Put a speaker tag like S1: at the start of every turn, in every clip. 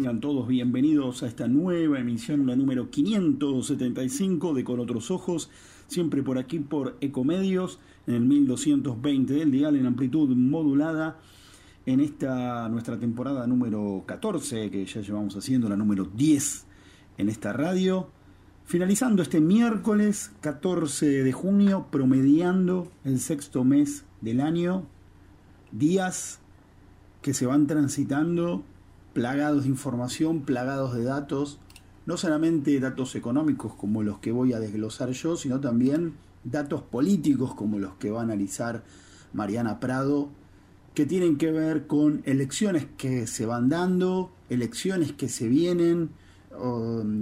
S1: tengan todos bienvenidos a esta nueva emisión, la número 575 de Con Otros Ojos, siempre por aquí por Ecomedios, en el 1220 del dial en amplitud modulada, en esta nuestra temporada número 14, que ya llevamos haciendo la número 10 en esta radio, finalizando este miércoles 14 de junio, promediando el sexto mes del año, días que se van transitando plagados de información, plagados de datos, no solamente datos económicos como los que voy a desglosar yo, sino también datos políticos como los que va a analizar Mariana Prado, que tienen que ver con elecciones que se van dando, elecciones que se vienen,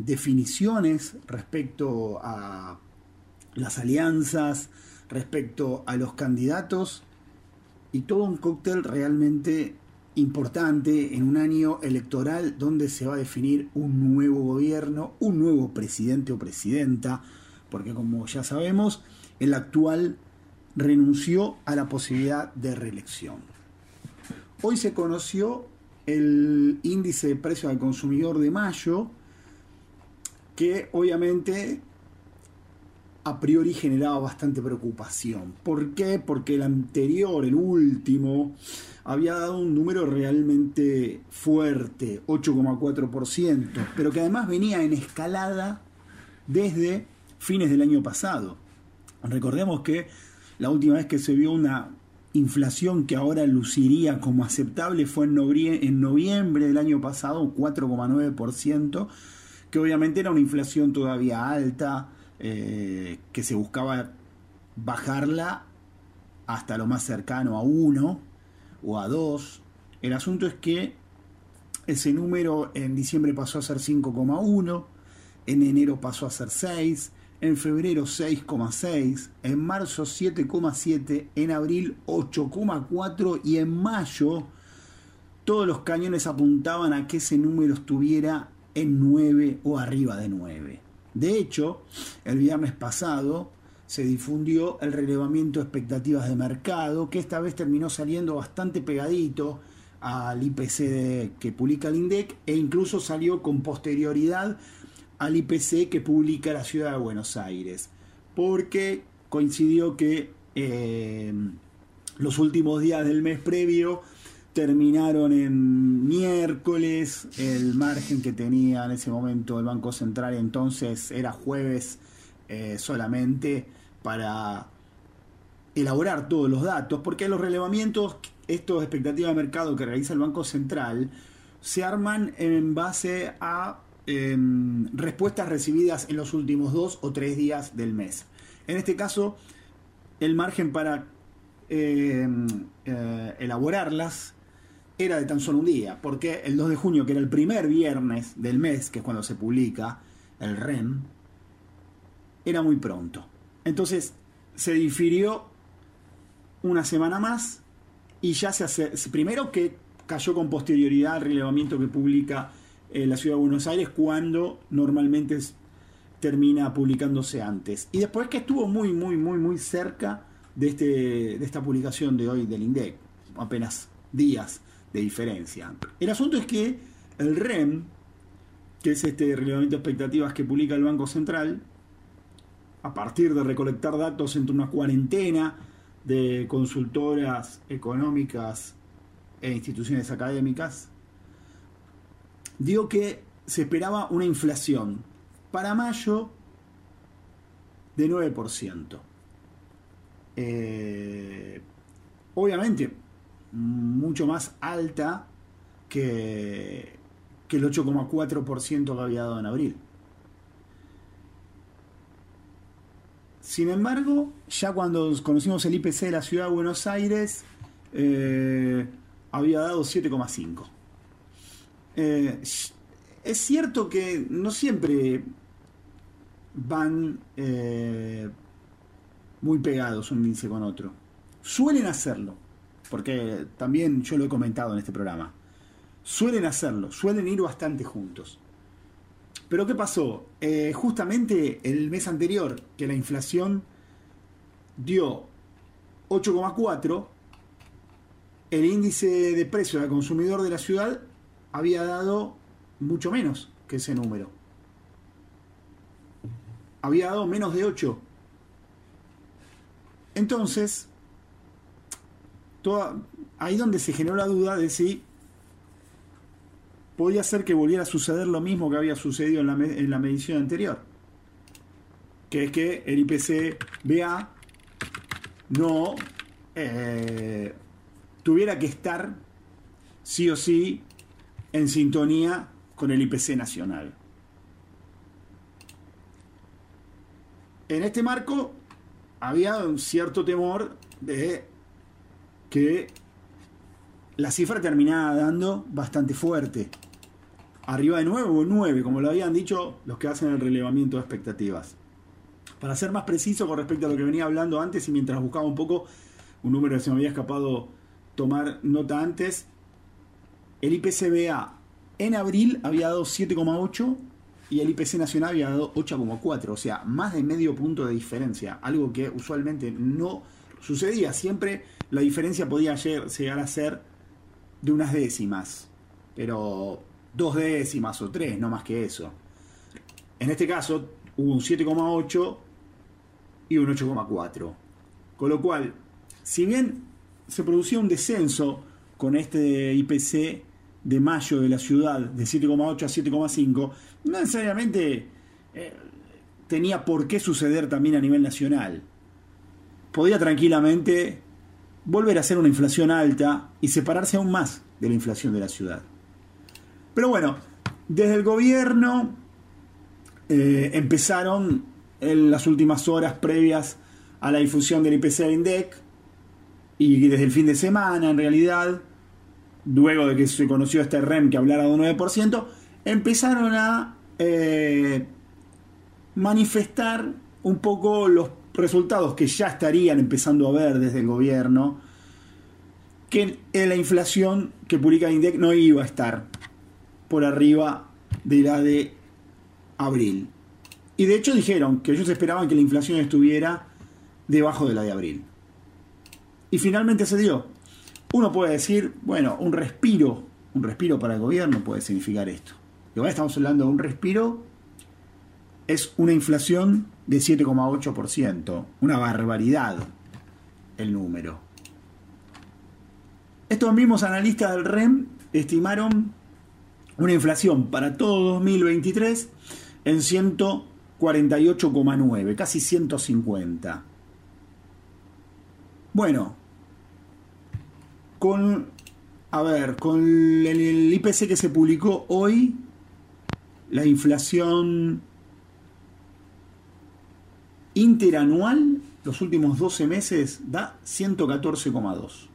S1: definiciones respecto a las alianzas, respecto a los candidatos, y todo un cóctel realmente importante en un año electoral donde se va a definir un nuevo gobierno, un nuevo presidente o presidenta, porque como ya sabemos, el actual renunció a la posibilidad de reelección. Hoy se conoció el índice de precio al consumidor de mayo, que obviamente a priori generaba bastante preocupación. ¿Por qué? Porque el anterior, el último, había dado un número realmente fuerte, 8,4%, pero que además venía en escalada desde fines del año pasado. Recordemos que la última vez que se vio una inflación que ahora luciría como aceptable fue en noviembre del año pasado, 4,9%, que obviamente era una inflación todavía alta, eh, que se buscaba bajarla hasta lo más cercano a 1 o a 2. El asunto es que ese número en diciembre pasó a ser 5,1, en enero pasó a ser 6, en febrero 6,6, en marzo 7,7, en abril 8,4 y en mayo todos los cañones apuntaban a que ese número estuviera en 9 o arriba de 9. De hecho, el viernes pasado se difundió el relevamiento de expectativas de mercado, que esta vez terminó saliendo bastante pegadito al IPC que publica el INDEC e incluso salió con posterioridad al IPC que publica la ciudad de Buenos Aires, porque coincidió que eh, los últimos días del mes previo terminaron en miércoles, el margen que tenía en ese momento el Banco Central entonces era jueves eh, solamente para elaborar todos los datos, porque los relevamientos, estos expectativas de mercado que realiza el Banco Central, se arman en base a em, respuestas recibidas en los últimos dos o tres días del mes. En este caso, el margen para em, eh, elaborarlas era de tan solo un día, porque el 2 de junio, que era el primer viernes del mes, que es cuando se publica el REM, era muy pronto. Entonces se difirió una semana más y ya se hace, primero que cayó con posterioridad al relevamiento que publica eh, la Ciudad de Buenos Aires cuando normalmente termina publicándose antes. Y después que estuvo muy, muy, muy, muy cerca de, este, de esta publicación de hoy del INDEC, apenas días de diferencia. El asunto es que el REM, que es este relevamiento de expectativas que publica el Banco Central, a partir de recolectar datos entre una cuarentena de consultoras económicas e instituciones académicas, dio que se esperaba una inflación para mayo de 9%. Eh, obviamente, mucho más alta que, que el 8,4% que había dado en abril. Sin embargo, ya cuando conocimos el IPC de la ciudad de Buenos Aires, eh, había dado 7,5. Eh, es cierto que no siempre van eh, muy pegados un índice con otro. Suelen hacerlo porque también yo lo he comentado en este programa, suelen hacerlo, suelen ir bastante juntos. Pero ¿qué pasó? Eh, justamente el mes anterior, que la inflación dio 8,4, el índice de precios al consumidor de la ciudad había dado mucho menos que ese número. Había dado menos de 8. Entonces, toda, ahí donde se generó la duda de si podía ser que volviera a suceder lo mismo que había sucedido en la, medición anterior. Que es que el IPC BA no eh, tuviera que estar sí o sí en sintonía con el IPC nacional. En este marco había un cierto temor de que la cifra terminaba dando bastante fuerte. Arriba de 9 o 9, como lo habían dicho los que hacen el relevamiento de expectativas. Para ser más preciso con respecto a lo que venía hablando antes y mientras buscaba un poco un número que se me había escapado tomar nota antes, el IPCBA en abril había dado 7,8 y el IPC nacional había dado 8,4, o sea, más de medio punto de diferencia, algo que usualmente no sucedía, siempre la diferencia podía llegar a ser de unas décimas, pero dos décimas o tres, no más que eso. En este caso hubo un 7,8 y un 8,4. Con lo cual, si bien se producía un descenso con este IPC de mayo de la ciudad de 7,8 a 7,5, no necesariamente eh, tenía por qué suceder también a nivel nacional. Podía tranquilamente volver a ser una inflación alta y separarse aún más de la inflación de la ciudad. Pero bueno, desde el gobierno eh, empezaron en las últimas horas previas a la difusión del IPC del INDEC y desde el fin de semana en realidad, luego de que se conoció este REM que hablara de un 9%, empezaron a eh, manifestar un poco los resultados que ya estarían empezando a ver desde el gobierno, que la inflación que publica el INDEC no iba a estar por arriba de la de abril. Y de hecho dijeron que ellos esperaban que la inflación estuviera debajo de la de abril. Y finalmente se dio. Uno puede decir, bueno, un respiro, un respiro para el gobierno puede significar esto. Igual estamos hablando de un respiro, es una inflación de 7,8%, una barbaridad el número. Estos mismos analistas del REM estimaron una inflación para todo 2023 en 148,9, casi 150. Bueno, con, a ver, con el IPC que se publicó hoy, la inflación interanual, los últimos 12 meses, da 114,2.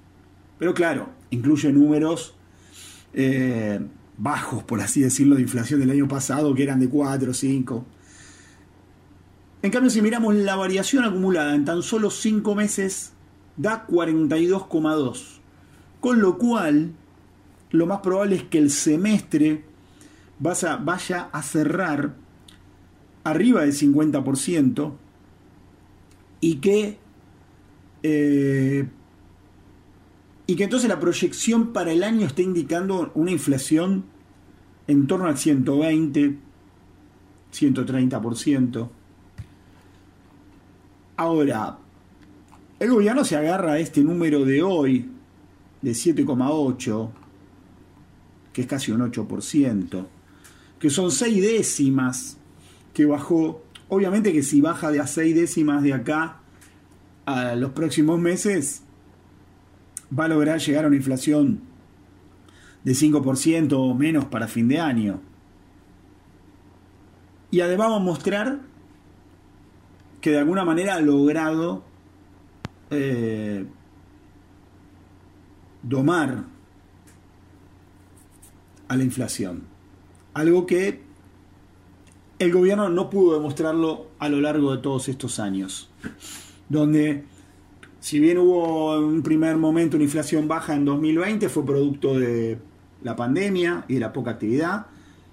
S1: Pero claro, incluye números eh, bajos, por así decirlo, de inflación del año pasado, que eran de 4 o 5. En cambio, si miramos la variación acumulada en tan solo 5 meses, da 42,2. Con lo cual, lo más probable es que el semestre vaya a cerrar arriba del 50% y que eh, y que entonces la proyección para el año está indicando una inflación en torno al 120, 130%. Ahora, el gobierno se agarra a este número de hoy, de 7,8, que es casi un 8%, que son 6 décimas que bajó. Obviamente que si baja de a 6 décimas de acá a los próximos meses, va a lograr llegar a una inflación de 5% o menos para fin de año. Y además va a mostrar que de alguna manera ha logrado eh, domar a la inflación. Algo que el gobierno no pudo demostrarlo a lo largo de todos estos años, donde si bien hubo en un primer momento una inflación baja en 2020, fue producto de la pandemia y la poca actividad,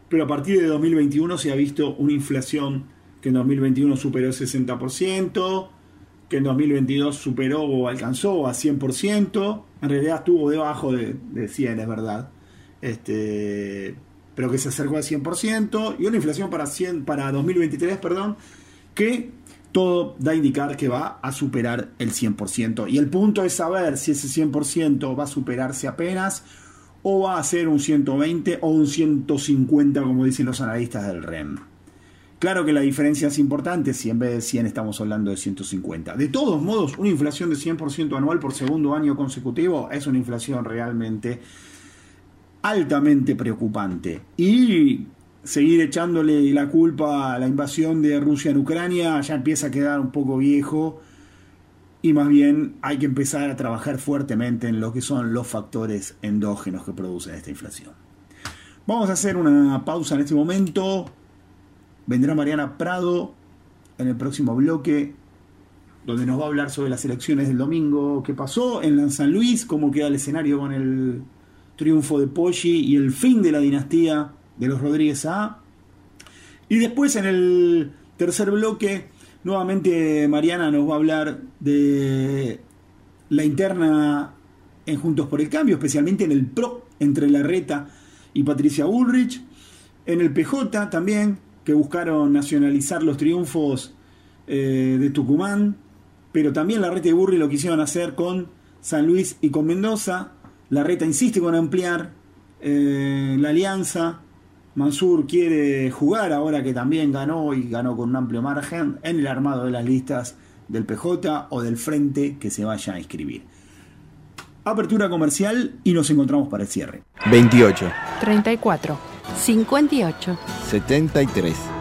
S1: pero a partir de 2021 se ha visto una inflación que en 2021 superó el 60%, que en 2022 superó o alcanzó a 100%, en realidad estuvo debajo de, de 100, es verdad. Este, pero que se acercó al 100%, y una inflación para, 100, para 2023, perdón, que todo da a indicar que va a superar el 100%. Y el punto es saber si ese 100% va a superarse apenas o va a ser un 120 o un 150 como dicen los analistas del REM. Claro que la diferencia es importante si en vez de 100 estamos hablando de 150. De todos modos, una inflación de 100% anual por segundo año consecutivo es una inflación realmente altamente preocupante. Y seguir echándole la culpa a la invasión de Rusia en Ucrania ya empieza a quedar un poco viejo y más bien hay que empezar a trabajar fuertemente en lo que son los factores endógenos que producen esta inflación. Vamos a hacer una pausa en este momento. Vendrá Mariana Prado en el próximo bloque, donde nos va a hablar sobre las elecciones del domingo, qué pasó en San Luis, cómo queda el escenario con el triunfo de Poggi y el fin de la dinastía de los Rodríguez A. Y después en el tercer bloque Nuevamente Mariana nos va a hablar de la interna en Juntos por el Cambio, especialmente en el PRO entre Larreta y Patricia Ulrich, en el PJ también, que buscaron nacionalizar los triunfos eh, de Tucumán, pero también Larreta y Burri lo quisieron hacer con San Luis y con Mendoza. Larreta insiste con ampliar eh, la alianza Mansur quiere jugar ahora que también ganó y ganó con un amplio margen en el armado de las listas del PJ o del frente que se vaya a inscribir. Apertura comercial y nos encontramos para el cierre.
S2: 28.
S3: 34. 58.
S2: 73.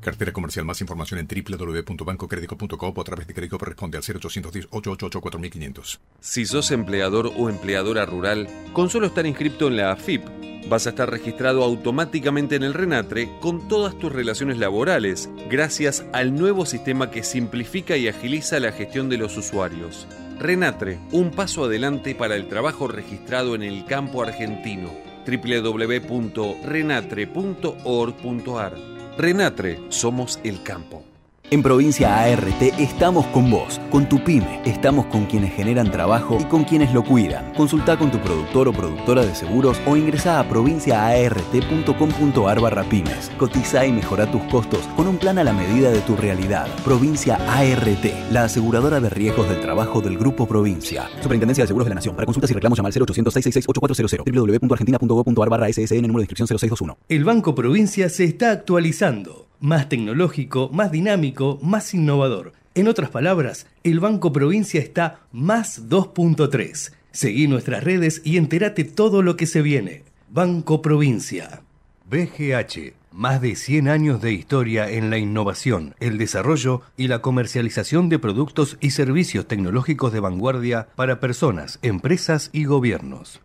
S4: Cartera comercial. Más información en www.bancocredico.com a través de crédito responde al 0810-888-4500.
S5: Si sos empleador o empleadora rural, con solo estar inscrito en la AFIP, vas a estar registrado automáticamente en el RENATRE con todas tus relaciones laborales, gracias al nuevo sistema que simplifica y agiliza la gestión de los usuarios. RENATRE, un paso adelante para el trabajo registrado en el campo argentino. www.renatre.org.ar Renatre, somos el campo.
S6: En Provincia ART estamos con vos, con tu pyme, estamos con quienes generan trabajo y con quienes lo cuidan. Consulta con tu productor o productora de seguros o ingresa a provinciaart.com.ar barra pymes. Cotiza y mejora tus costos con un plan a la medida de tu realidad. Provincia ART, la aseguradora de riesgos del trabajo del Grupo Provincia. Superintendencia de Seguros de la Nación. Para consultas y reclamos llama al 0800 666 8400 www.argentina.gov.ar barra SSN número de inscripción 0621.
S7: El Banco Provincia se está actualizando más tecnológico, más dinámico, más innovador. En otras palabras, el Banco Provincia está más 2.3. Seguí nuestras redes y entérate todo lo que se viene. Banco Provincia. BGH. Más de 100 años de historia en la innovación, el desarrollo y la comercialización de productos y servicios tecnológicos de vanguardia para personas, empresas y gobiernos.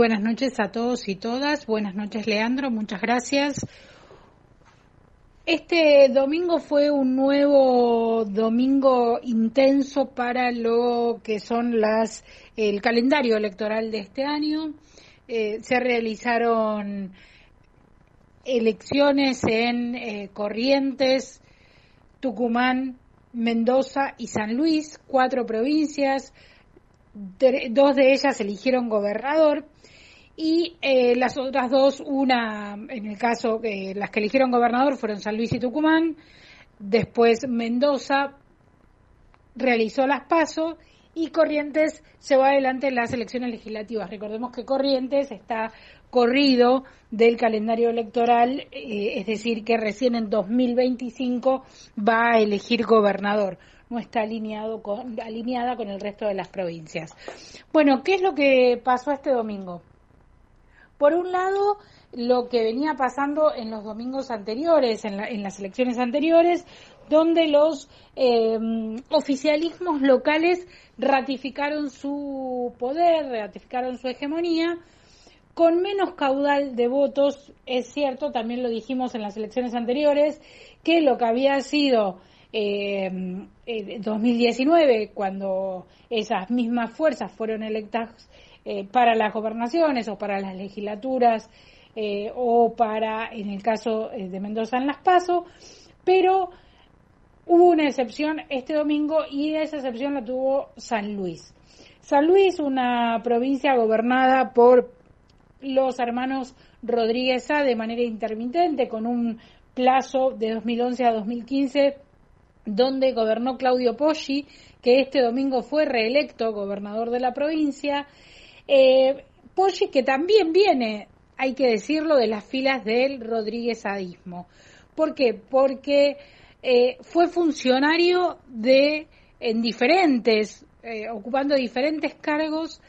S8: Buenas noches a todos y todas. Buenas noches, Leandro. Muchas gracias. Este domingo fue un nuevo domingo intenso para lo que son las el calendario electoral de este año. Eh, se realizaron elecciones en eh, Corrientes, Tucumán, Mendoza y San Luis, cuatro provincias, dos de ellas eligieron gobernador y eh, las otras dos, una, en el caso, que las que eligieron gobernador fueron San Luis y Tucumán, después Mendoza realizó las pasos y Corrientes se va adelante en las elecciones legislativas. Recordemos que Corrientes está corrido del calendario electoral, eh, es decir, que recién en 2025 va a elegir gobernador no está alineado con, alineada con el resto de las provincias. Bueno, ¿qué es lo que pasó este domingo? Por un lado, lo que venía pasando en los domingos anteriores, en, las elecciones anteriores, donde los em, oficialismos locales ratificaron su poder, ratificaron su hegemonía, con menos caudal de votos, es cierto, también lo dijimos en las elecciones anteriores, que lo que había sido eh, 2019, cuando esas mismas fuerzas fueron electas eh, para las gobernaciones o para las legislaturas eh, o para, en el caso eh, de Mendoza, en las PASO, pero hubo una excepción este domingo y esa excepción la tuvo San Luis. San Luis, una provincia gobernada por los hermanos Rodríguez A de manera intermitente, con un plazo de 2011 a 2015, donde gobernó Claudio Poggi, que este domingo fue reelecto gobernador de la provincia, eh, que también viene, hay que decirlo, de las filas del Rodríguez Adismo. ¿Por qué? Porque eh, fue funcionario de, en diferentes, eh, ocupando diferentes cargos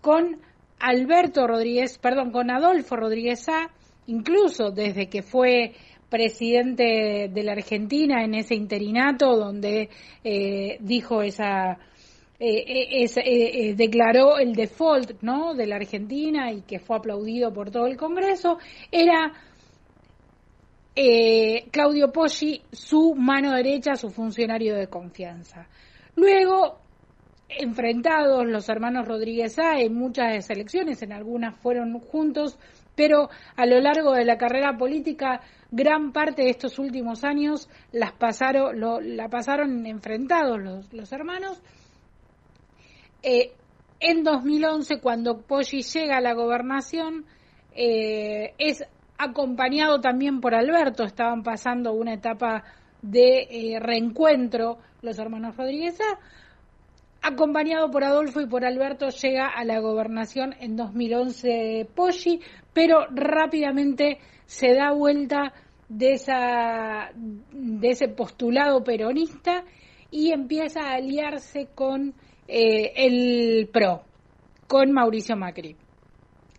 S8: con Alberto Rodríguez, perdón, con Adolfo Rodríguez A, incluso desde que fue presidente de la Argentina en ese interinato donde eh, dijo esa eh, eh, eh, declaró el default ¿no? de la Argentina y que fue aplaudido por todo el Congreso, era Claudio Poggi su mano derecha, su funcionario de confianza. Luego, enfrentados los hermanos Rodríguez A en muchas elecciones, en algunas fueron juntos, pero a lo largo de la carrera política, gran parte de estos últimos años las pasaron, la pasaron enfrentados los, los hermanos eh, en 2011, cuando Poggi llega a la gobernación, eh, es acompañado también por Alberto, estaban pasando una etapa de eh, reencuentro los hermanos Rodríguez acompañado por Adolfo y por Alberto llega a la gobernación en 2011 Poggi, pero rápidamente se da vuelta de, esa, de ese postulado peronista y empieza a aliarse con eh, el PRO con Mauricio Macri.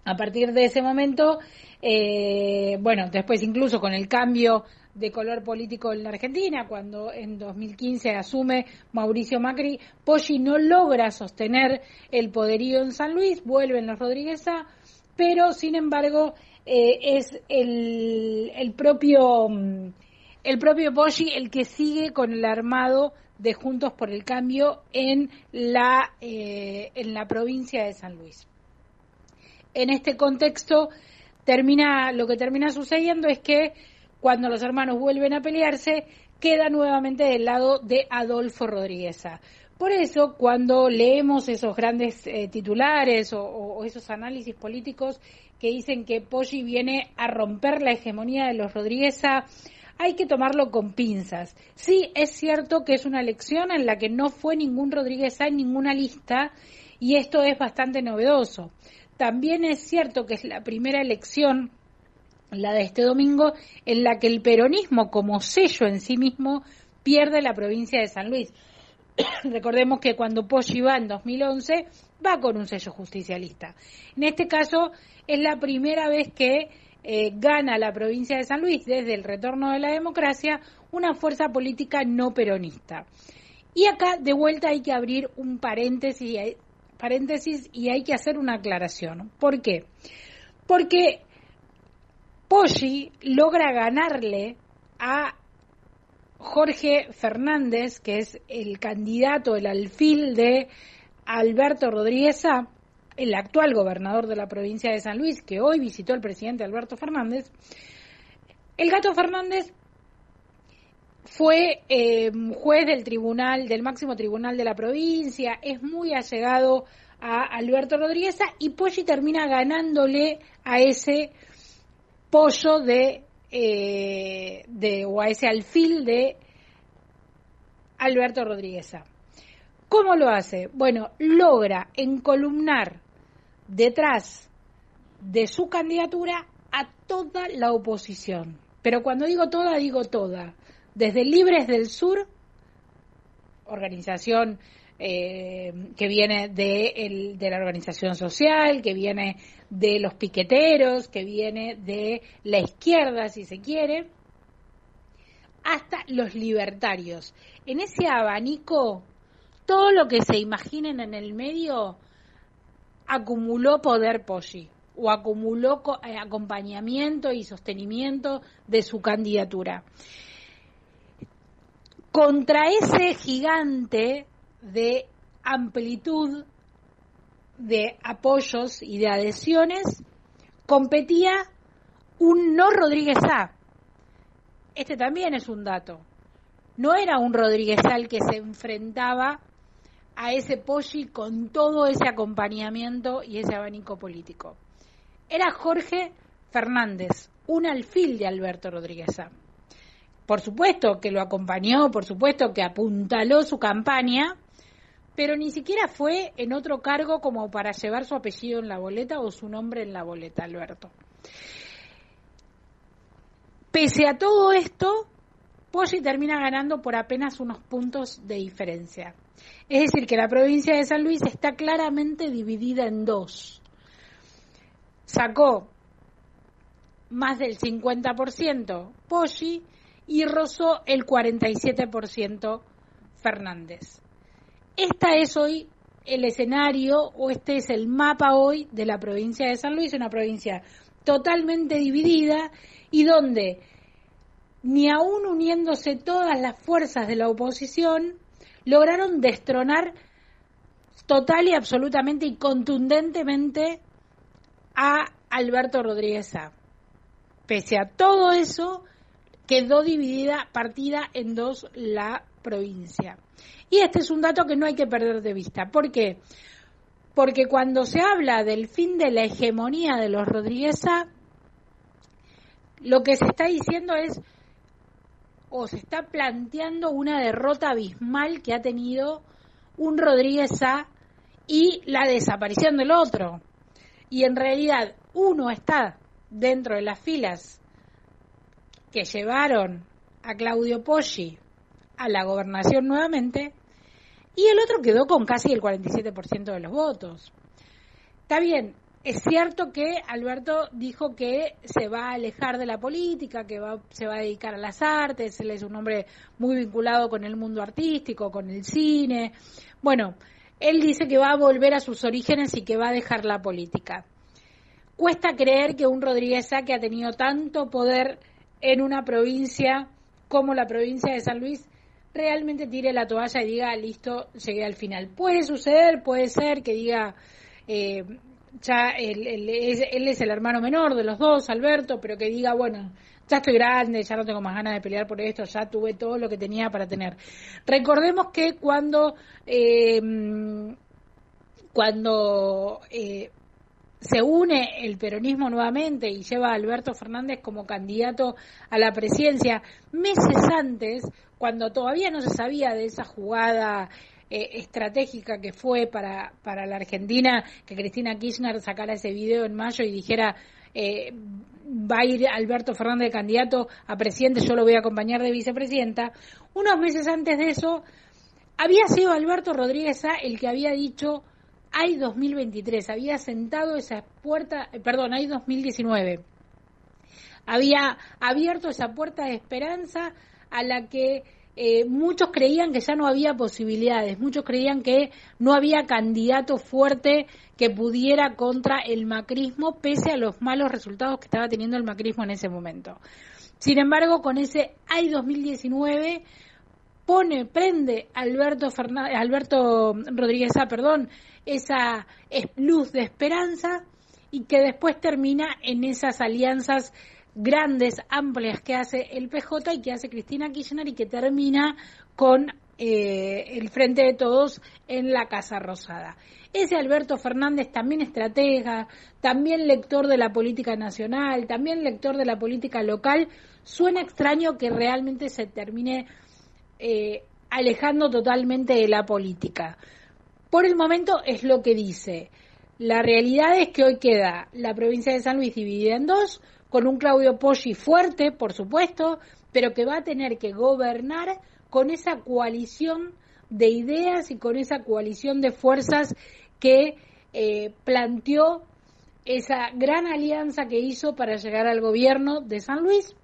S8: A partir de ese momento, eh, bueno, después incluso con el cambio de color político en la Argentina, cuando en 2015 asume Mauricio Macri, Poggi no logra sostener el poderío en San Luis, vuelven los Rodríguez A, pero sin embargo eh, es el, el propio el propio Poggi el que sigue con el armado de Juntos por el Cambio en la, eh, en la provincia de San Luis. En este contexto, termina, lo que termina sucediendo es que cuando los hermanos vuelven a pelearse, queda nuevamente del lado de Adolfo Rodríguez. Por eso, cuando leemos esos grandes eh, titulares o, esos análisis políticos que dicen que Poggi viene a romper la hegemonía de los Rodríguez, hay que tomarlo con pinzas. Sí, es cierto que es una elección en la que no fue ningún Rodríguez en ninguna lista y esto es bastante novedoso. También es cierto que es la primera elección, la de este domingo, en la que el peronismo como sello en sí mismo pierde la provincia de San Luis. Recordemos que cuando Poggi va en 2011 va con un sello justicialista. En este caso es la primera vez que eh, gana la provincia de San Luis desde el retorno de la democracia una fuerza política no peronista. Y acá de vuelta hay que abrir un paréntesis, paréntesis y hay que hacer una aclaración. ¿Por qué? Porque Poggi logra ganarle a Jorge Fernández, que es el candidato, el alfil de Alberto Rodríguez A, el actual gobernador de la provincia de San Luis, que hoy visitó el presidente Alberto Fernández, el gato Fernández fue eh, juez del tribunal, del máximo tribunal de la provincia, es muy allegado a Alberto Rodríguez y Poggi termina ganándole a ese pollo de, eh, de o a ese alfil de Alberto Rodríguez. ¿Cómo lo hace? Bueno, logra encolumnar detrás de su candidatura a toda la oposición. Pero cuando digo toda, digo toda. Desde Libres del Sur, organización eh, que viene de, de, la organización social, que viene de los piqueteros, que viene de la izquierda, si se quiere, hasta los libertarios. En ese abanico, todo lo que se imaginen en el medio acumuló poder Poggi o acumuló eh, acompañamiento y sostenimiento de su candidatura. Contra ese gigante de amplitud de apoyos y de adhesiones competía un no Rodríguez A. Este también es un dato. No era un Rodríguez A el que se enfrentaba a ese Poggi con todo ese acompañamiento y ese abanico político. Era Jorge Fernández, un alfil de Alberto Rodríguez. Por supuesto que lo acompañó, por supuesto que apuntaló su campaña, pero ni siquiera fue en otro cargo como para llevar su apellido en la boleta o su nombre en la boleta, Alberto. Pese a todo esto, Poggi termina ganando por apenas unos puntos de diferencia. Es decir, que la provincia de San Luis está claramente dividida en dos. Sacó más del 50% Poggi y rozó el 47% Fernández. Esta es hoy el escenario o este es el mapa hoy de la provincia de San Luis, una provincia totalmente dividida y donde ni aún uniéndose todas las fuerzas de la oposición, lograron destronar total y absolutamente y contundentemente a Alberto Rodríguez. Pese a todo eso, quedó dividida, partida en dos la provincia. Y este es un dato que no hay que perder de vista. ¿Por qué? Porque cuando se habla del fin de la hegemonía de los Rodríguez A, lo que se está diciendo es o se está planteando una derrota abismal que ha tenido un Rodríguez A y la desaparición del otro. Y en realidad uno está dentro de las filas que llevaron a Claudio Poggi a la gobernación nuevamente y el otro quedó con casi el 47% de los votos. Está bien, es cierto que Alberto dijo que se va a alejar de la política, que se va a dedicar a las artes, él es un hombre muy vinculado con el mundo artístico, con el cine. Bueno, él dice que va a volver a sus orígenes y que va a dejar la política. Cuesta creer que un Rodríguez que ha tenido tanto poder en una provincia como la provincia de San Luis realmente tire la toalla y diga, listo, llegué al final. Puede suceder, puede ser que diga, eh, ya él, es, el hermano menor de los dos, Alberto, pero que diga, bueno, ya estoy grande, ya no tengo más ganas de pelear por esto, ya tuve todo lo que tenía para tener. Recordemos que cuando, eh, cuando eh, se une el peronismo nuevamente y lleva a Alberto Fernández como candidato a la presidencia, meses antes, cuando todavía no se sabía de esa jugada eh, estratégica que fue para, para la Argentina que Cristina Kirchner sacara ese video en mayo y dijera eh, va a ir Alberto Fernández candidato a presidente, yo lo voy a acompañar de vicepresidenta. Unos meses antes de eso, había sido Alberto Rodríguez el que había dicho hay 2023, había sentado esa puerta, eh, perdón, hay 2019, había abierto esa puerta de esperanza a la que eh, muchos creían que ya no había posibilidades, muchos creían que no había candidato fuerte que pudiera contra el macrismo, pese a los malos resultados que estaba teniendo el macrismo en ese momento. Sin embargo, con ese AI 2019 pone, prende Alberto, Alberto Rodríguez, perdón, esa luz de esperanza y que después termina en esas alianzas grandes, amplias que hace el PJ y que hace Cristina Kirchner y que termina con eh, el Frente de Todos en la Casa Rosada. Ese Alberto Fernández también estratega, también lector de la política nacional, también lector de la política local, suena extraño que realmente se termine eh, alejando totalmente de la política. Por el momento es lo que dice. La realidad es que hoy queda la provincia de San Luis dividida en dos, con un Claudio Poggi fuerte, por supuesto, pero que va a tener que gobernar con esa coalición de ideas y con esa coalición de fuerzas que eh, planteó esa gran alianza que hizo para llegar al gobierno de San Luis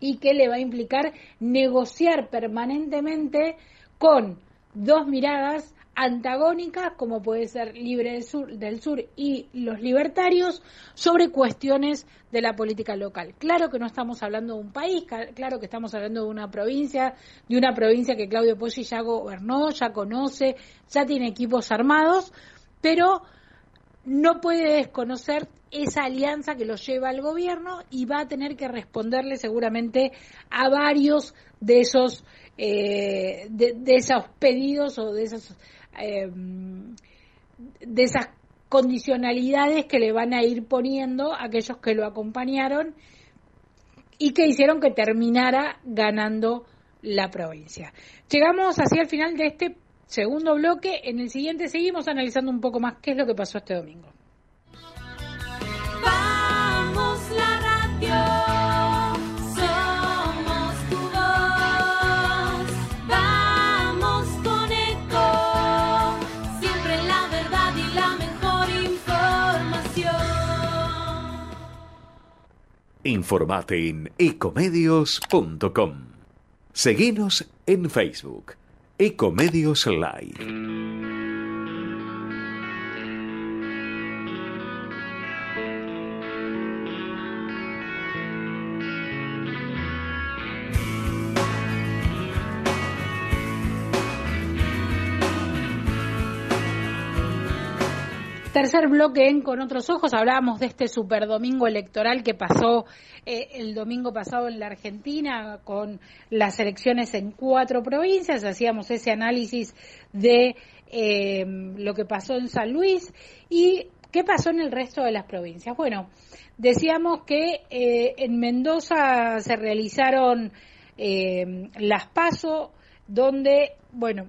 S8: y que le va a implicar negociar permanentemente con dos miradas antagónicas, como puede ser Libre del Sur, del Sur y los libertarios, sobre cuestiones de la política local. Claro que no estamos hablando de un país, claro que estamos hablando de una provincia, de una provincia que Claudio Poggi ya gobernó, ya conoce, ya tiene equipos armados, pero no puede desconocer esa alianza que lo lleva al gobierno y va a tener que responderle seguramente a varios de esos eh, de, esos pedidos o de esos eh, de esas condicionalidades que le van a ir poniendo aquellos que lo acompañaron y que hicieron que terminara ganando la provincia. Llegamos así al final de este segundo bloque. En el siguiente seguimos analizando un poco más qué es lo que pasó este domingo.
S9: Informate en ecomedios.com. Seguinos en Facebook Ecomedios Live.
S8: Tercer bloque en Con otros ojos, hablábamos de este super domingo electoral que pasó eh, el domingo pasado en la Argentina con las elecciones en cuatro provincias, hacíamos ese análisis de eh, lo que pasó en San Luis y qué pasó en el resto de las provincias. Bueno, decíamos que eh, en Mendoza se realizaron las PASO, donde, bueno,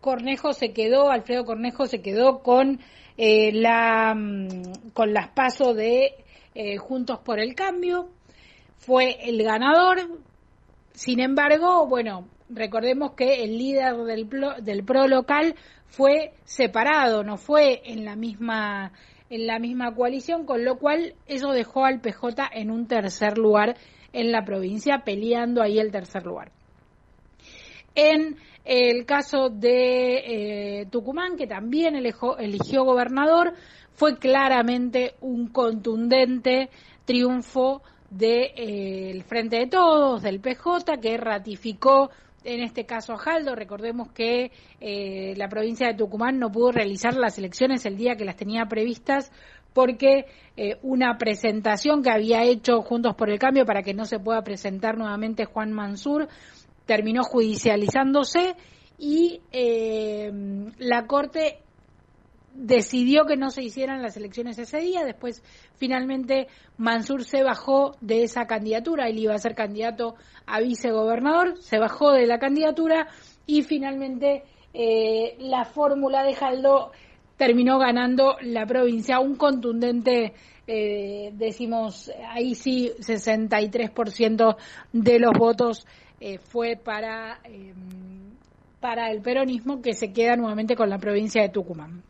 S8: Cornejo se quedó, Alfredo Cornejo se quedó con eh, la, mm, con las pasos de eh, Juntos por el Cambio, fue el ganador. Sin embargo, bueno, recordemos que el líder del, del PRO local fue separado, no fue en la misma en la misma coalición, con lo cual eso dejó al PJ en un tercer lugar en la provincia, peleando ahí el tercer lugar. En el caso de eh, Tucumán, que también eligió, gobernador, fue claramente un contundente triunfo del eh, Frente de Todos, del PJ, que ratificó en este caso a Jaldo. Recordemos que eh, la provincia de Tucumán no pudo realizar las elecciones el día que las tenía previstas porque una presentación que había hecho Juntos por el Cambio para que no se pueda presentar nuevamente Juan Mansur terminó judicializándose y eh, la Corte decidió que no se hicieran las elecciones ese día. Después, finalmente, Mansur se bajó de esa candidatura. Él iba a ser candidato a vicegobernador, se bajó de la candidatura y finalmente eh, la fórmula de Jaldo terminó ganando la provincia. Un contundente, eh, decimos, ahí sí, 63% de los votos eh, fue para, em, para el peronismo que se queda nuevamente con la provincia de Tucumán.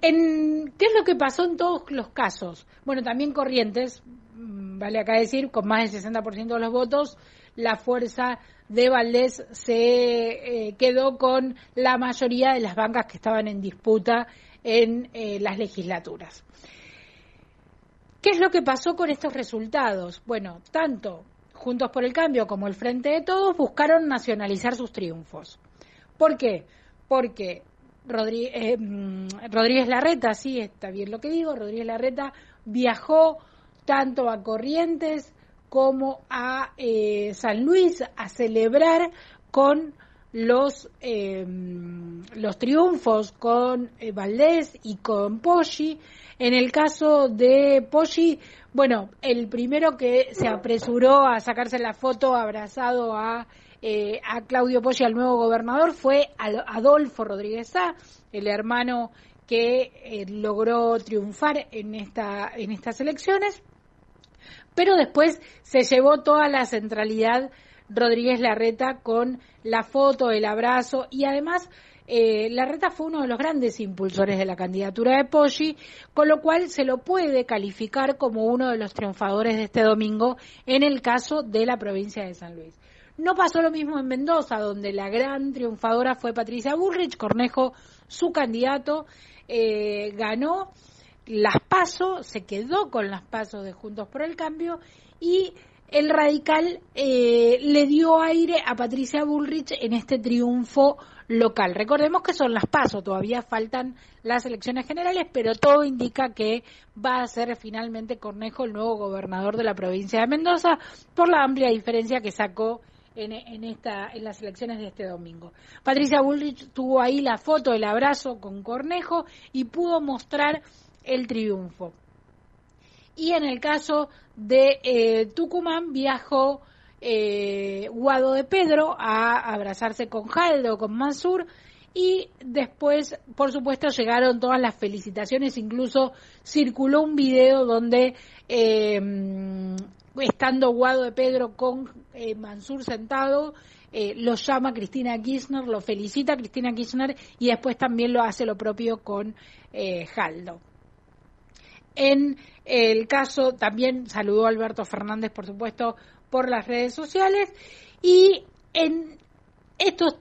S8: En, ¿Qué es lo que pasó en todos los casos? Bueno, también Corrientes, mm, vale acá decir, con más del 60% de los votos, la fuerza de Valdés se eh, quedó con la mayoría de las bancas que estaban en disputa en eh, las legislaturas. ¿Qué es lo que pasó con estos resultados? Bueno, tanto Juntos por el Cambio como el Frente de Todos buscaron nacionalizar sus triunfos. ¿Por qué? Porque eh, mm, Rodríguez Larreta, sí, está bien lo que digo, Rodríguez Larreta viajó tanto a Corrientes como a eh, San Luis a celebrar con los eh, los triunfos con eh, Valdés y con Poggi. En el caso de Poggi, bueno, el primero que se apresuró a sacarse la foto abrazado a eh, a Claudio Poggi, al nuevo gobernador, fue Adolfo Rodríguez Sá, el hermano que eh, logró triunfar en esta en estas elecciones pero después se llevó toda la centralidad Rodríguez Larreta con la foto, el abrazo y además eh, Larreta fue uno de los grandes impulsores de la candidatura de Poggi, con lo cual se lo puede calificar como uno de los triunfadores de este domingo en el caso de la provincia de San Luis. No pasó lo mismo en Mendoza, donde la gran triunfadora fue Patricia Bullrich, Cornejo, su candidato, eh, ganó las PASO, se quedó con las PASO de Juntos por el Cambio y el radical eh, le dio aire a Patricia Bullrich en este triunfo local. Recordemos que son las PASO, todavía faltan las elecciones generales, pero todo indica que va a ser finalmente Cornejo el nuevo gobernador de la provincia de Mendoza por la amplia diferencia que sacó en, en, esta, en las elecciones de este domingo. Patricia Bullrich tuvo ahí la foto, el abrazo con Cornejo y pudo mostrar el triunfo. Y en el caso de eh, Tucumán viajó eh, Guado de Pedro a abrazarse con Jaldo, con Mansur, y después, por supuesto, llegaron todas las felicitaciones, incluso circuló un video donde, eh, estando Guado de Pedro con Mansur sentado, lo llama Cristina Kirchner, lo felicita Cristina Kirchner y después también lo hace lo propio con Jaldo. En el caso, también saludó Alberto Fernández, por supuesto, por las redes sociales. Y en estos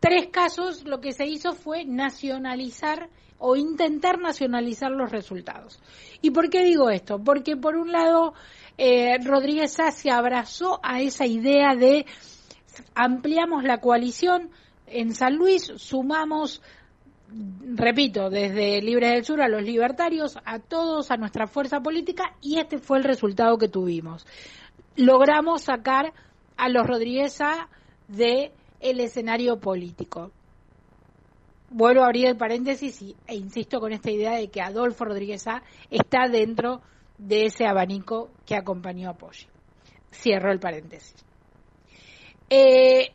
S8: tres casos lo que se hizo fue nacionalizar o intentar nacionalizar los resultados. ¿Y por qué digo esto? Porque por un lado eh, Rodríguez Sá se abrazó a esa idea de ampliamos la coalición en San Luis, sumamos repito, desde Libres del Sur a los libertarios, a todos, a nuestra fuerza política, y este fue el resultado que tuvimos. Logramos sacar a los Rodríguez A de el escenario político. Vuelvo a abrir el paréntesis e insisto con esta idea de que Adolfo Rodríguez A está dentro de ese abanico que acompañó a Poggi. Cierro el paréntesis. Eh,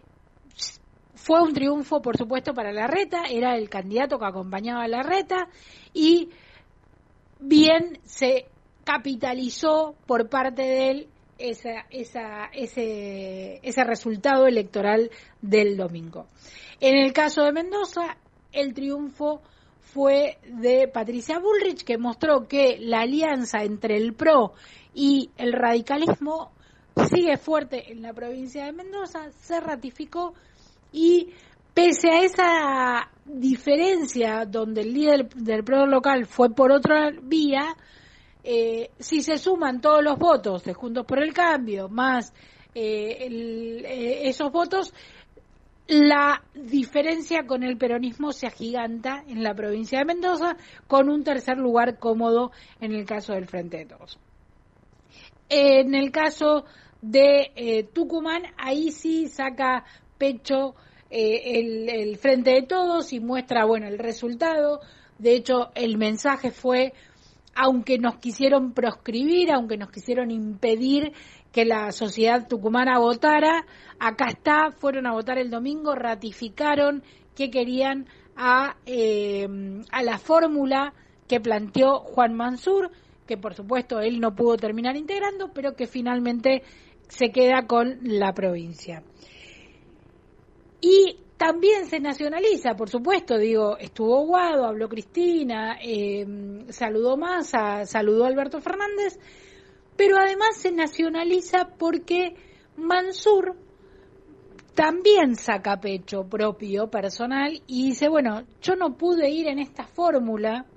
S8: fue un triunfo, por supuesto, para Larreta, era el candidato que acompañaba a Larreta y bien se capitalizó por parte de él esa, esa, ese, ese resultado electoral del domingo. En el caso de Mendoza, el triunfo fue de Patricia Bullrich, que mostró que la alianza entre el PRO y el radicalismo sigue fuerte en la provincia de Mendoza, se ratificó y pese a esa diferencia donde el líder del PRO local fue por otra vía, eh, si se suman todos los votos de Juntos por el Cambio más eh, eh, esos votos, la diferencia con el peronismo se agiganta en la provincia de Mendoza con un tercer lugar cómodo en el caso del Frente de Todos. En el caso de Tucumán, ahí sí saca pecho eh, el, Frente de Todos y muestra, bueno, el resultado. De hecho, el mensaje fue, aunque nos quisieron proscribir, aunque nos quisieron impedir que la sociedad tucumana votara, acá está, fueron a votar el domingo, ratificaron que querían a, eh, a la fórmula que planteó Juan Mansur, que por supuesto él no pudo terminar integrando, pero que finalmente se queda con la provincia. Y también se nacionaliza, por supuesto, digo, estuvo Guado, habló Cristina, eh, saludó Massa, saludó Alberto Fernández, pero además se nacionaliza porque Mansur también saca pecho propio, personal, y dice, bueno, yo no pude ir en esta fórmula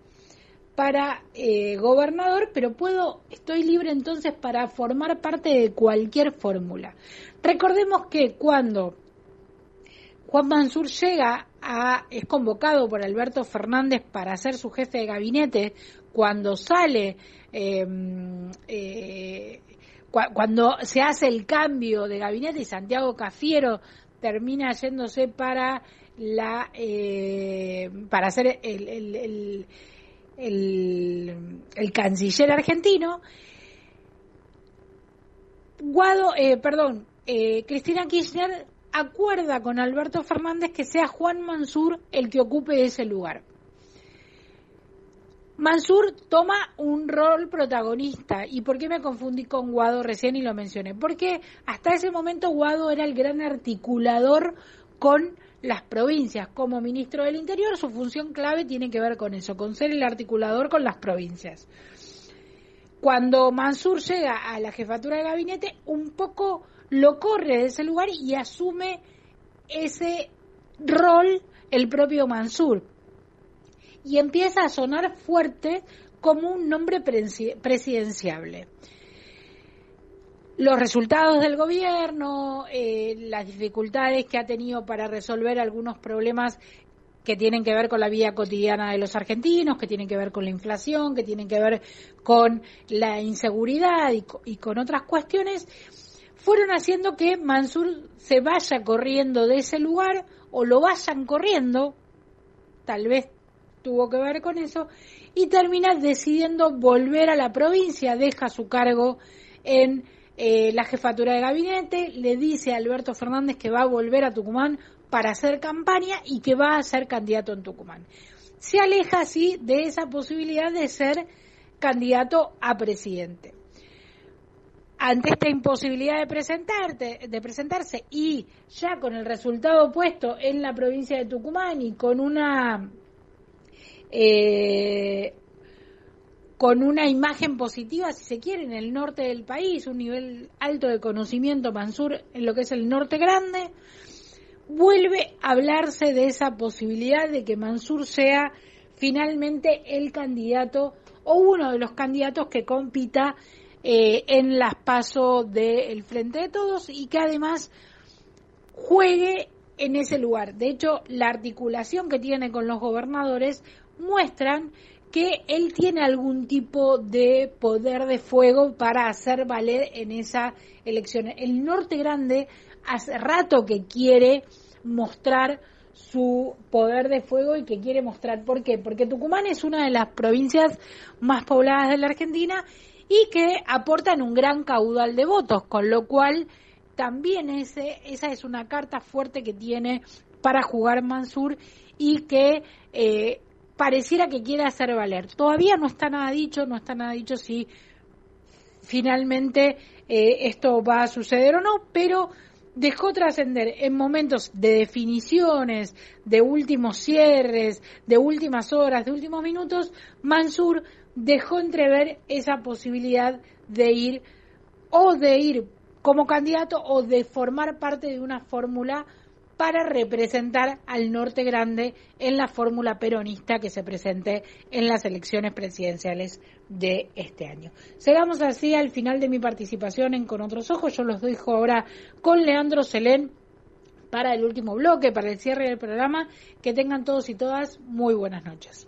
S8: para eh, gobernador, pero puedo, estoy libre entonces para formar parte de cualquier fórmula. Recordemos que cuando Juan Mansur llega a, es convocado por Alberto Fernández para ser su jefe de gabinete, cuando sale, eh, eh, cua- cuando se hace el cambio de gabinete y Santiago Cafiero termina yéndose para la eh, para ser el, el, el, el- canciller argentino. Guado, eh, perdón, Cristina Kirchner acuerda con Alberto Fernández que sea Juan Mansur el que ocupe ese lugar. Mansur toma un rol protagonista. ¿Y por qué me confundí con Guado recién y lo mencioné? Porque hasta ese momento Guado era el gran articulador con las provincias. Como ministro del Interior, su función clave tiene que ver con eso, con ser el articulador con las provincias. Cuando Mansur llega a la jefatura de gabinete, un poco lo corre de ese lugar y asume ese rol el propio Mansur y empieza a sonar fuerte como un nombre presi- presidenciable. Los resultados del gobierno, eh, las dificultades que ha tenido para resolver algunos problemas que tienen que ver con la vida cotidiana de los argentinos, que tienen que ver con la inflación, que tienen que ver con la inseguridad y con otras cuestiones, fueron haciendo que Mansur se vaya corriendo de ese lugar o lo vayan corriendo, tal vez tuvo que ver con eso, y termina decidiendo volver a la provincia, deja su cargo en eh, la jefatura de gabinete, le dice a Alberto Fernández que va a volver a Tucumán para hacer campaña y que va a ser candidato en Tucumán. Se aleja así de esa posibilidad de ser candidato a presidente. Ante esta imposibilidad de presentarte, de presentarse y ya con el resultado puesto en la provincia de Tucumán y con una eh, con una imagen positiva, si se quiere, en el norte del país, un nivel alto de conocimiento Mansur en lo que es el norte grande, vuelve a hablarse de esa posibilidad de que Mansur sea finalmente el candidato o uno de los candidatos que compita eh, en las pasos del Frente de Todos y que además juegue en ese lugar. De hecho, la articulación que tiene con los gobernadores muestran que él tiene algún tipo de poder de fuego para hacer valer en esa elección. El Norte Grande hace rato que quiere mostrar su poder de fuego y que quiere mostrar por qué. Porque Tucumán es una de las provincias más pobladas de la Argentina y que aportan un gran caudal de votos, con lo cual también ese, esa es una carta fuerte que tiene para jugar Mansur y que eh, pareciera que quiere hacer valer. Todavía no está nada dicho, no está nada dicho si finalmente eh, esto va a suceder o no, pero dejó trascender en momentos de definiciones, de últimos cierres, de últimas horas, de últimos minutos, Mansur dejó entrever esa posibilidad de ir o de ir como candidato o de formar parte de una fórmula para representar al norte grande en la fórmula peronista que se presente en las elecciones presidenciales de este año. Llegamos así al final de mi participación en Con otros ojos. Yo los dejo ahora con Leandro Selén para el último bloque, para el cierre del programa. Que tengan todos y todas muy buenas noches.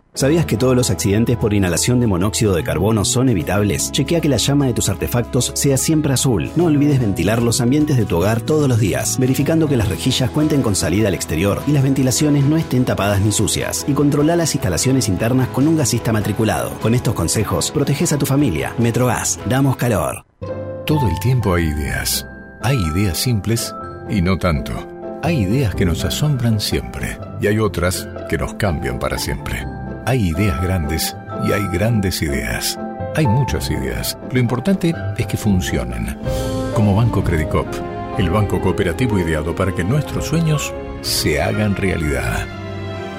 S6: ¿Sabías que todos los accidentes por inhalación de monóxido de carbono son evitables? Chequea que la llama de tus artefactos sea siempre azul. No olvides ventilar los ambientes de tu hogar todos los días, verificando que las rejillas cuenten con salida al exterior y las ventilaciones no estén tapadas ni sucias. Y controla las instalaciones internas con un gasista matriculado. Con estos consejos, proteges a tu familia. Metrogas, damos calor.
S4: Todo el tiempo hay ideas. Hay ideas simples y no tanto. Hay ideas que nos asombran siempre y hay otras que nos cambian para siempre. Hay ideas grandes y hay grandes ideas. Hay muchas ideas. Lo importante es que funcionen. Como Banco Credicop, el banco cooperativo ideado para que nuestros sueños se hagan realidad.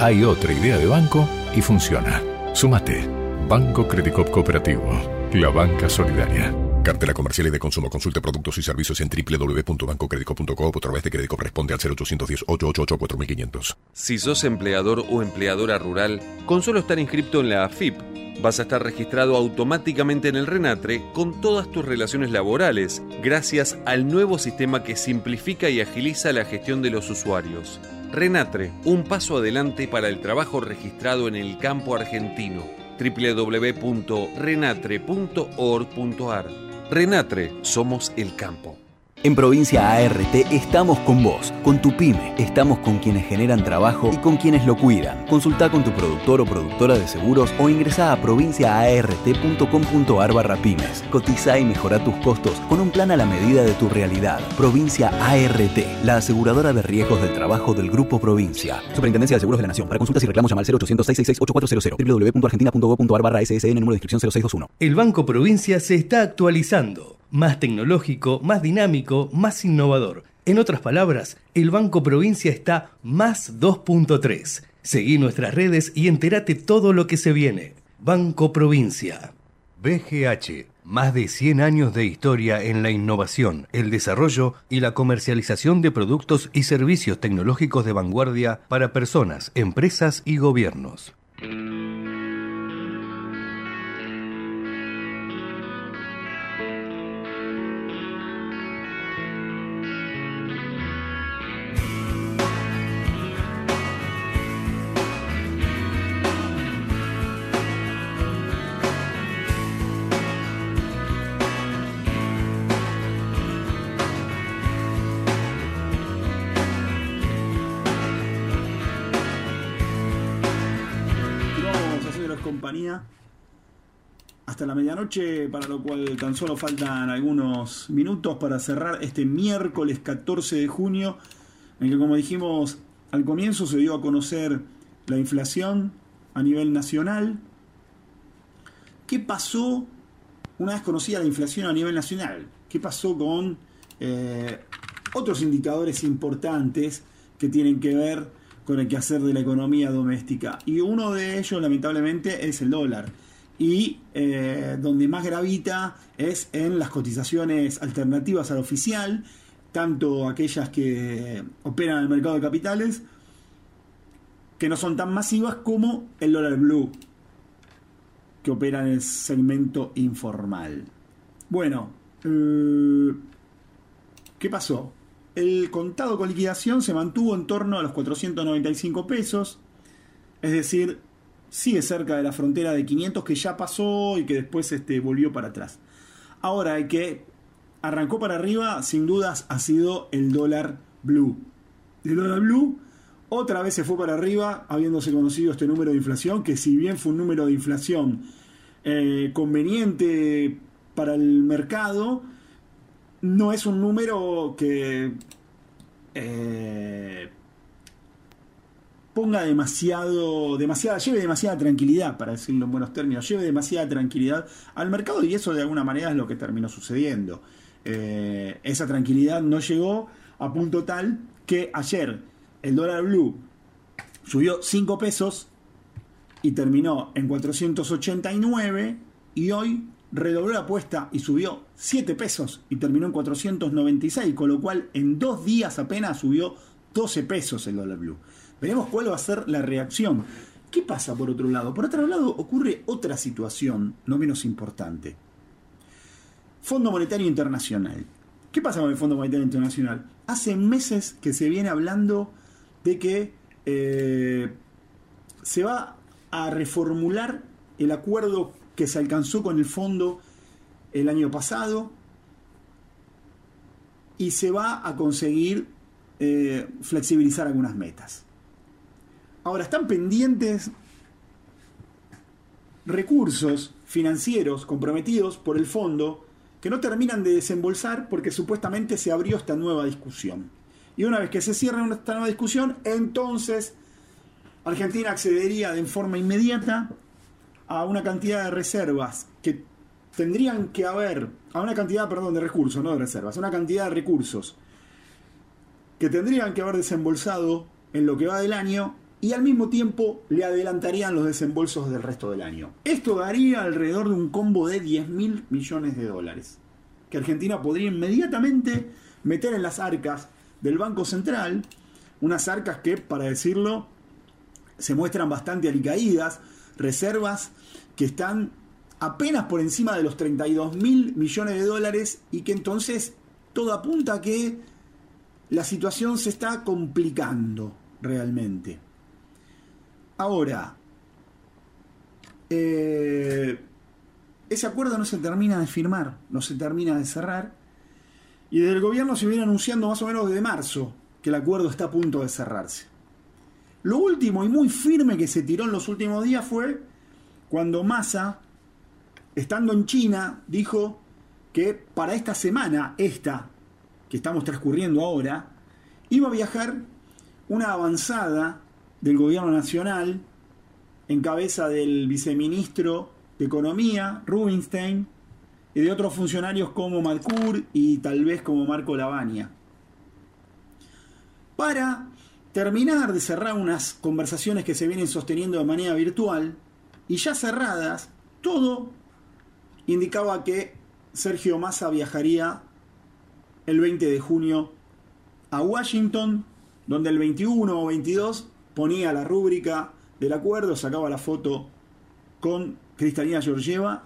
S4: Hay otra idea de banco y funciona. Sumate. Banco Credicop Cooperativo. La banca solidaria. Cartela comercial y de consumo. Consulte productos y servicios en www.bancocredico.com o a través de Credicop responde al 0810 888 4500.
S5: Si sos empleador o empleadora rural, con solo estar inscripto en la AFIP, vas a estar registrado automáticamente en el RENATRE con todas tus relaciones laborales, gracias al nuevo sistema que simplifica y agiliza la gestión de los usuarios. RENATRE, un paso adelante para el trabajo registrado en el campo argentino. www.renatre.org.ar Renatre, somos el campo.
S10: En Provincia ART estamos con vos, con tu pyme, estamos con quienes generan trabajo y con quienes lo cuidan. Consulta con tu productor o productora de seguros o ingresa a provinciaart.com.ar barra pymes. Cotiza y mejora tus costos con un plan a la medida de tu realidad. Provincia ART, la aseguradora de riesgos del trabajo del Grupo Provincia. Superintendencia de Seguros de la Nación. Para consultas y reclamos llama al 0800 666 8400 www.argentina.gov.ar barra SSN número de inscripción 0621.
S7: El Banco Provincia se está actualizando. Más tecnológico, más dinámico, más innovador. En otras palabras, el Banco Provincia está más 2.3. Seguí nuestras redes y entérate todo lo que se viene. Banco Provincia. BGH. Más de 100 años de historia en la innovación, el desarrollo y la comercialización de productos y servicios tecnológicos de vanguardia para personas, empresas y gobiernos.
S1: Para lo cual tan solo faltan algunos minutos para cerrar este miércoles 14 de junio, en que como dijimos al comienzo se dio a conocer la inflación a nivel nacional. ¿Qué pasó una vez conocida la inflación a nivel nacional? ¿Qué pasó con eh, otros indicadores importantes que tienen que ver con el quehacer de la economía doméstica? Y uno de ellos, lamentablemente, es el dólar. Y eh, donde más gravita es en las cotizaciones alternativas al oficial, tanto aquellas que operan en el mercado de capitales, que no son tan masivas como el dólar blue, que opera en el segmento informal. Bueno, eh, ¿qué pasó? El contado con liquidación se mantuvo en torno a los 495 pesos, es decir, sigue cerca de la frontera de 500 que ya pasó y que después este, volvió para atrás. Ahora, el que arrancó para arriba, sin dudas, ha sido el dólar blue. El dólar blue otra vez se fue para arriba, habiéndose conocido este número de inflación, que si bien fue un número de inflación eh, conveniente para el mercado, no es un número que eh, ponga demasiado, demasiada, lleve demasiada tranquilidad, para decirlo en buenos términos, lleve demasiada tranquilidad al mercado y eso de alguna manera es lo que terminó sucediendo. Eh, esa tranquilidad no llegó a punto tal que ayer el dólar blue subió 5 pesos y terminó en 489 y hoy redobló la apuesta y subió 7 pesos y terminó en 496, con lo cual en dos días apenas subió 12 pesos el dólar blue. Veremos cuál va a ser la reacción. ¿Qué pasa por otro lado? Por otro lado ocurre otra situación, no menos importante. Fondo Monetario Internacional. ¿Qué pasa con el Fondo Monetario Internacional? Hace meses que se viene hablando de que eh, se va a reformular el acuerdo que se alcanzó con el fondo el año pasado y se va a conseguir eh, flexibilizar algunas metas. Ahora, están pendientes recursos financieros comprometidos por el fondo que no terminan de desembolsar porque supuestamente se abrió esta nueva discusión. Y una vez que se cierre esta nueva discusión, entonces Argentina accedería de forma inmediata a una cantidad de reservas que tendrían que haber, a una cantidad, perdón, de recursos, no de reservas, una cantidad de recursos que tendrían que haber desembolsado en lo que va del año y al mismo tiempo le adelantarían los desembolsos del resto del año. Esto daría alrededor de un combo de 10 mil millones de dólares, que Argentina podría inmediatamente meter en las arcas del Banco Central, unas arcas que, para decirlo, se muestran bastante alicaídas, reservas que están apenas por encima de los 32 mil millones de dólares y que entonces todo apunta a que la situación se está complicando realmente. Ahora, eh, ese acuerdo no se termina de firmar, no se termina de cerrar, y desde el gobierno se viene anunciando más o menos desde marzo que el acuerdo está a punto de cerrarse. Lo último y muy firme que se tiró en los últimos días fue cuando Massa, estando en China, dijo que para esta semana, esta que estamos transcurriendo ahora, iba a viajar una avanzada del gobierno nacional en cabeza del viceministro de Economía, Rubinstein, y de otros funcionarios como Malcur y tal vez como Marco Lavagna, para terminar de cerrar unas conversaciones que se vienen sosteniendo de manera virtual y ya cerradas, todo indicaba que Sergio Massa viajaría el 20 de junio a Washington, donde el 21 o 22 ponía la rúbrica del acuerdo, sacaba la foto con Cristalina Georgieva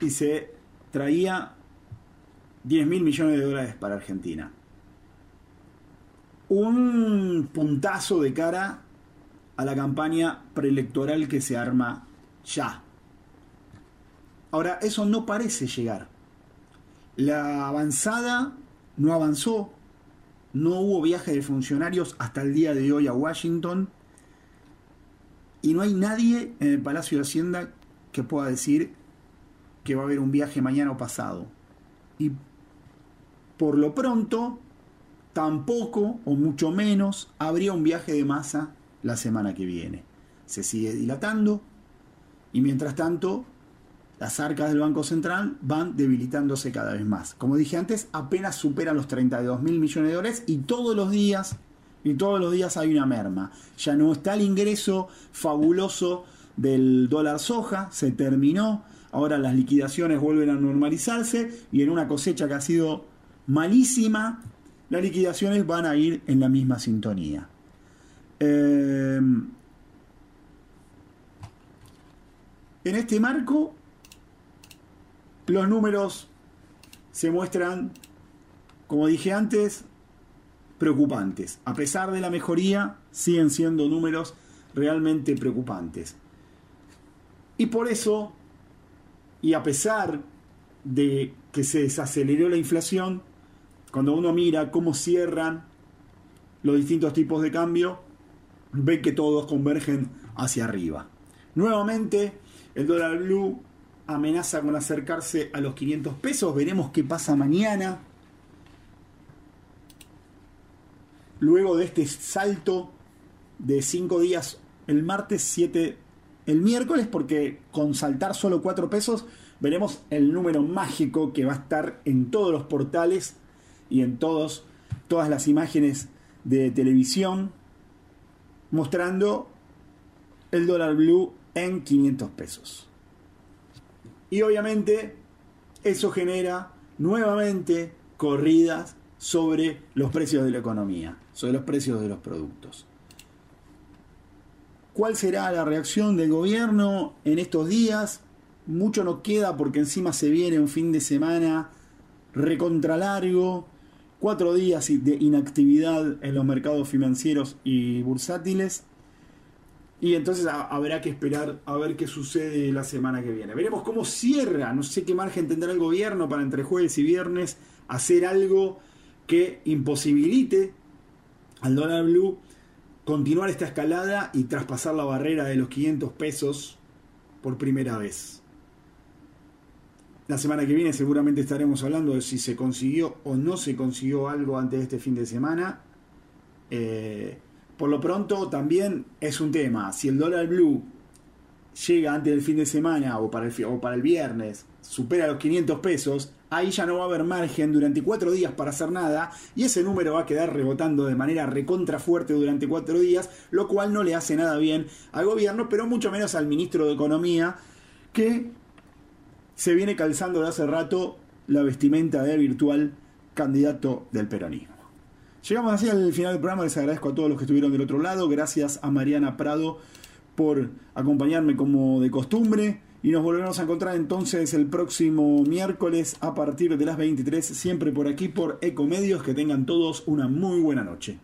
S1: y se traía 10 mil millones de dólares para Argentina. Un puntazo de cara a la campaña preelectoral que se arma ya. Ahora, eso no parece llegar. La avanzada no avanzó, no hubo viaje de funcionarios hasta el día de hoy a Washington y no hay nadie en el Palacio de Hacienda que pueda decir que va a haber un viaje mañana o pasado. Y por lo pronto, tampoco o mucho menos habría un viaje de masa la semana que viene. Se sigue dilatando y mientras tanto las arcas del Banco Central van debilitándose cada vez más. Como dije antes, apenas superan los 32 mil millones de dólares y todos los días, y todos los días hay una merma. Ya no está el ingreso fabuloso del dólar soja, se terminó. Ahora las liquidaciones vuelven a normalizarse y en una cosecha que ha sido malísima, las liquidaciones van a ir en la misma sintonía. Eh, en este marco, los números se muestran, como dije antes, preocupantes. A pesar de la mejoría, siguen siendo números realmente preocupantes. Y por eso, y a pesar de que se desaceleró la inflación, cuando uno mira cómo cierran los distintos tipos de cambio, ve que todos convergen hacia arriba. Nuevamente, el dólar blue amenaza con acercarse a los 500 pesos. Veremos qué pasa mañana. Luego de este salto de 5 días, el martes 7, el miércoles, porque con saltar solo 4 pesos, veremos el número mágico que va a estar en todos los portales y en todos, todas las imágenes de televisión, mostrando el dólar blue en 500 pesos. Y obviamente eso genera nuevamente corridas sobre los precios de la economía, sobre los precios de los productos. ¿Cuál será la reacción del gobierno en estos días? Mucho nos queda porque encima se viene un fin de semana recontra largo, cuatro días de inactividad en los mercados financieros y bursátiles. Y entonces habrá que esperar a ver qué sucede la semana que viene. Veremos cómo cierra, no sé qué margen tendrá el gobierno para entre jueves y viernes hacer algo que imposibilite al dólar blue continuar esta escalada y traspasar la barrera de los 500 pesos por primera vez. La semana que viene seguramente estaremos hablando de si se consiguió o no se consiguió algo antes de este fin de semana. Eh, por lo pronto también es un tema. Si el dólar blue llega antes del fin de semana o para el, viernes, supera los 500 pesos, ahí ya no va a haber margen durante cuatro días para hacer nada y ese número va a quedar rebotando de manera recontra fuerte durante cuatro días, lo cual no le hace nada bien al gobierno, pero mucho menos al ministro de Economía que se viene calzando de hace rato la vestimenta de virtual candidato del peronismo. Llegamos así al final del programa, les agradezco a todos los que estuvieron del otro lado, gracias a Mariana Prado por acompañarme como de costumbre. Y nos volveremos a encontrar entonces el próximo miércoles a partir de las 23, siempre por aquí por Ecomedios, que tengan todos una muy buena noche.